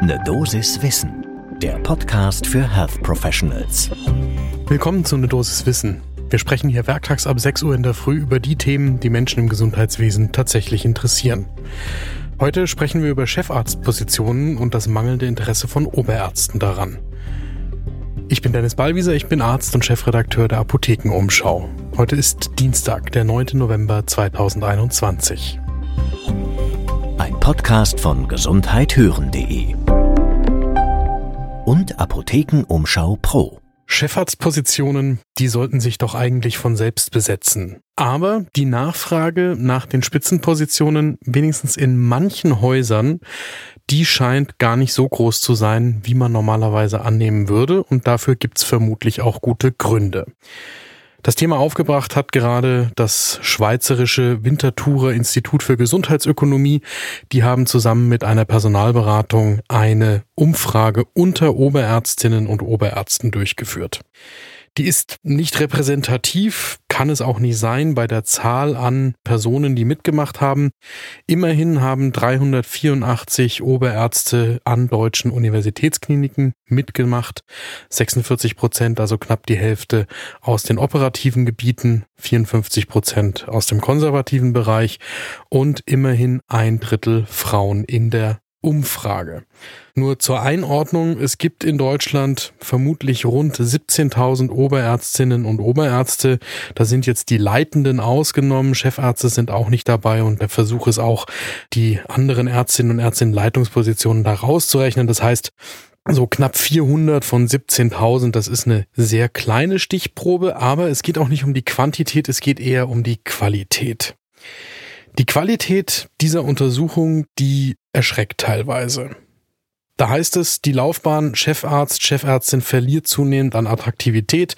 Ne Dosis Wissen, der Podcast für Health Professionals. Willkommen zu Ne Dosis Wissen. Wir sprechen hier werktags ab 6 Uhr in der Früh über die Themen, die Menschen im Gesundheitswesen tatsächlich interessieren. Heute sprechen wir über Chefarztpositionen und das mangelnde Interesse von Oberärzten daran. Ich bin Dennis Ballwieser, ich bin Arzt und Chefredakteur der Apothekenumschau. Heute ist Dienstag, der 9. November 2021. Podcast von gesundheithören.de und Apothekenumschau Pro. Chefarztpositionen, die sollten sich doch eigentlich von selbst besetzen. Aber die Nachfrage nach den Spitzenpositionen, wenigstens in manchen Häusern, die scheint gar nicht so groß zu sein, wie man normalerweise annehmen würde. Und dafür gibt's vermutlich auch gute Gründe. Das Thema aufgebracht hat gerade das Schweizerische Winterthurer Institut für Gesundheitsökonomie. Die haben zusammen mit einer Personalberatung eine Umfrage unter Oberärztinnen und Oberärzten durchgeführt. Die ist nicht repräsentativ, kann es auch nicht sein bei der Zahl an Personen, die mitgemacht haben. Immerhin haben 384 Oberärzte an deutschen Universitätskliniken mitgemacht. 46 Prozent, also knapp die Hälfte aus den operativen Gebieten, 54 Prozent aus dem konservativen Bereich und immerhin ein Drittel Frauen in der Umfrage. Nur zur Einordnung, es gibt in Deutschland vermutlich rund 17.000 Oberärztinnen und Oberärzte. Da sind jetzt die Leitenden ausgenommen, Chefärzte sind auch nicht dabei und der Versuch ist auch, die anderen Ärztinnen und Ärzte in Leitungspositionen da rauszurechnen. Das heißt, so knapp 400 von 17.000, das ist eine sehr kleine Stichprobe, aber es geht auch nicht um die Quantität, es geht eher um die Qualität. Die Qualität dieser Untersuchung, die erschreckt teilweise. Da heißt es, die Laufbahn Chefarzt, Chefärztin verliert zunehmend an Attraktivität,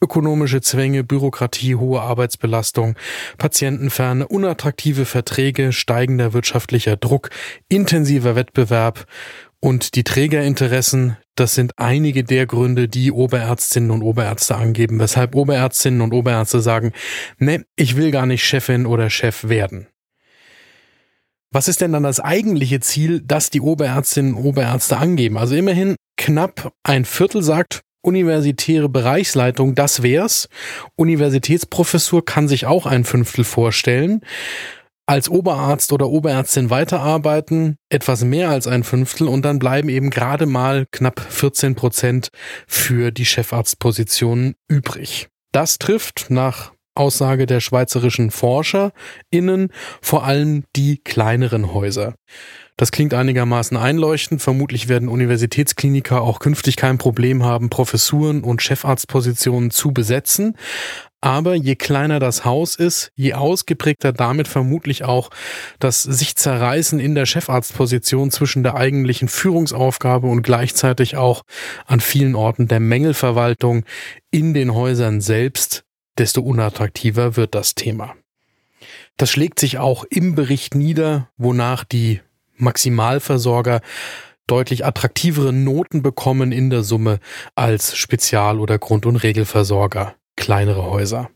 ökonomische Zwänge, Bürokratie, hohe Arbeitsbelastung, Patientenferne, unattraktive Verträge, steigender wirtschaftlicher Druck, intensiver Wettbewerb und die Trägerinteressen, das sind einige der Gründe, die Oberärztinnen und Oberärzte angeben, weshalb Oberärztinnen und Oberärzte sagen, ne, ich will gar nicht Chefin oder Chef werden. Was ist denn dann das eigentliche Ziel, das die Oberärztinnen und Oberärzte angeben? Also immerhin knapp ein Viertel sagt, universitäre Bereichsleitung, das wär's. Universitätsprofessur kann sich auch ein Fünftel vorstellen. Als Oberarzt oder Oberärztin weiterarbeiten, etwas mehr als ein Fünftel und dann bleiben eben gerade mal knapp 14 Prozent für die Chefarztpositionen übrig. Das trifft nach Aussage der schweizerischen ForscherInnen vor allem die kleineren Häuser. Das klingt einigermaßen einleuchtend. Vermutlich werden Universitätskliniker auch künftig kein Problem haben, Professuren und Chefarztpositionen zu besetzen. Aber je kleiner das Haus ist, je ausgeprägter damit vermutlich auch das sich zerreißen in der Chefarztposition zwischen der eigentlichen Führungsaufgabe und gleichzeitig auch an vielen Orten der Mängelverwaltung in den Häusern selbst desto unattraktiver wird das Thema. Das schlägt sich auch im Bericht nieder, wonach die Maximalversorger deutlich attraktivere Noten bekommen in der Summe als Spezial- oder Grund- und Regelversorger, kleinere Häuser.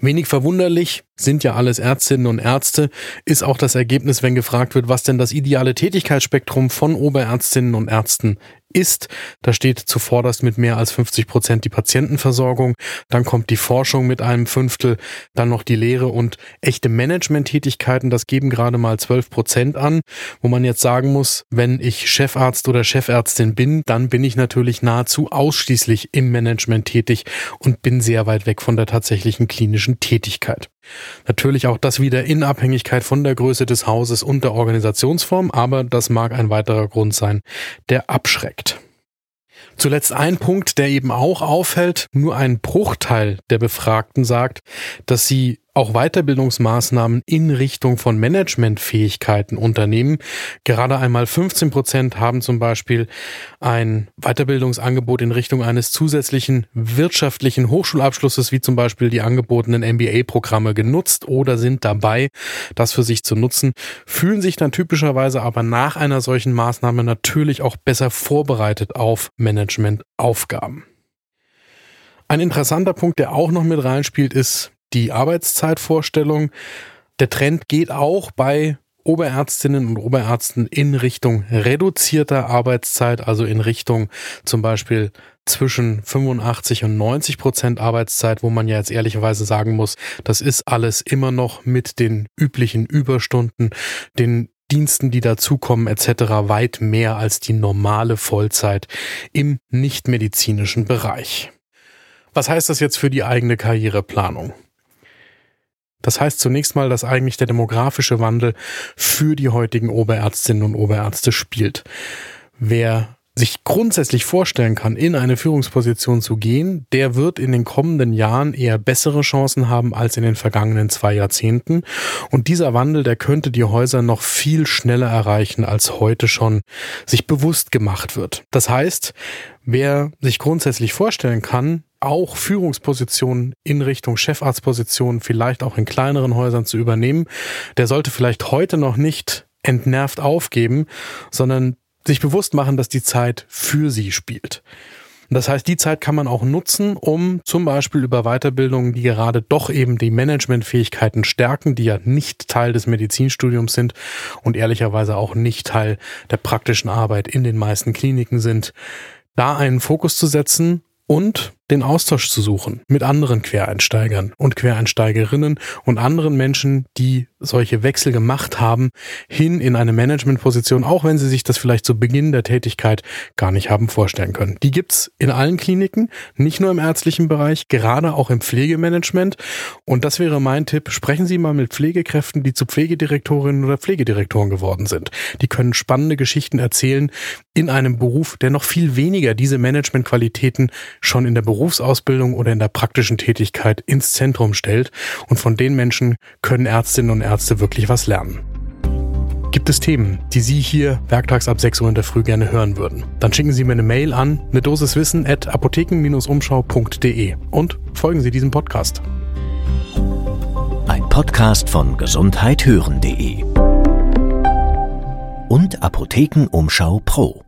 Wenig verwunderlich, sind ja alles Ärztinnen und Ärzte, ist auch das Ergebnis, wenn gefragt wird, was denn das ideale Tätigkeitsspektrum von Oberärztinnen und Ärzten ist. Da steht zuvorderst mit mehr als 50 Prozent die Patientenversorgung, dann kommt die Forschung mit einem Fünftel, dann noch die Lehre und echte Managementtätigkeiten, das geben gerade mal 12 Prozent an, wo man jetzt sagen muss, wenn ich Chefarzt oder Chefärztin bin, dann bin ich natürlich nahezu ausschließlich im Management tätig und bin sehr weit weg von der tatsächlichen klinischen Tätigkeit. Natürlich auch das wieder in Abhängigkeit von der Größe des Hauses und der Organisationsform, aber das mag ein weiterer Grund sein, der abschreckt. Zuletzt ein Punkt, der eben auch auffällt, nur ein Bruchteil der Befragten sagt, dass sie auch Weiterbildungsmaßnahmen in Richtung von Managementfähigkeiten unternehmen. Gerade einmal 15 Prozent haben zum Beispiel ein Weiterbildungsangebot in Richtung eines zusätzlichen wirtschaftlichen Hochschulabschlusses, wie zum Beispiel die angebotenen MBA-Programme genutzt oder sind dabei, das für sich zu nutzen, fühlen sich dann typischerweise aber nach einer solchen Maßnahme natürlich auch besser vorbereitet auf Managementaufgaben. Ein interessanter Punkt, der auch noch mit reinspielt, ist die Arbeitszeitvorstellung. Der Trend geht auch bei Oberärztinnen und Oberärzten in Richtung reduzierter Arbeitszeit, also in Richtung zum Beispiel zwischen 85 und 90 Prozent Arbeitszeit, wo man ja jetzt ehrlicherweise sagen muss, das ist alles immer noch mit den üblichen Überstunden, den Diensten, die dazukommen etc. weit mehr als die normale Vollzeit im nichtmedizinischen Bereich. Was heißt das jetzt für die eigene Karriereplanung? Das heißt zunächst mal, dass eigentlich der demografische Wandel für die heutigen Oberärztinnen und Oberärzte spielt. Wer sich grundsätzlich vorstellen kann, in eine Führungsposition zu gehen, der wird in den kommenden Jahren eher bessere Chancen haben als in den vergangenen zwei Jahrzehnten. Und dieser Wandel, der könnte die Häuser noch viel schneller erreichen, als heute schon sich bewusst gemacht wird. Das heißt, wer sich grundsätzlich vorstellen kann, auch Führungspositionen in Richtung Chefarztpositionen, vielleicht auch in kleineren Häusern zu übernehmen, der sollte vielleicht heute noch nicht entnervt aufgeben, sondern sich bewusst machen, dass die Zeit für sie spielt. Das heißt, die Zeit kann man auch nutzen, um zum Beispiel über Weiterbildungen, die gerade doch eben die Managementfähigkeiten stärken, die ja nicht Teil des Medizinstudiums sind und ehrlicherweise auch nicht Teil der praktischen Arbeit in den meisten Kliniken sind, da einen Fokus zu setzen und den Austausch zu suchen mit anderen Quereinsteigern und Quereinsteigerinnen und anderen Menschen, die solche Wechsel gemacht haben, hin in eine Managementposition, auch wenn sie sich das vielleicht zu Beginn der Tätigkeit gar nicht haben vorstellen können. Die gibt's in allen Kliniken, nicht nur im ärztlichen Bereich, gerade auch im Pflegemanagement. Und das wäre mein Tipp. Sprechen Sie mal mit Pflegekräften, die zu Pflegedirektorinnen oder Pflegedirektoren geworden sind. Die können spannende Geschichten erzählen in einem Beruf, der noch viel weniger diese Managementqualitäten schon in der Berufsausbildung oder in der praktischen Tätigkeit ins Zentrum stellt. Und von den Menschen können Ärztinnen und Ärzte wirklich was lernen. Gibt es Themen, die Sie hier werktags ab 6 Uhr in der Früh gerne hören würden? Dann schicken Sie mir eine Mail an eine Dosis Wissen at apotheken-umschau.de und folgen Sie diesem Podcast. Ein Podcast von gesundheithören.de und Apothekenumschau Pro.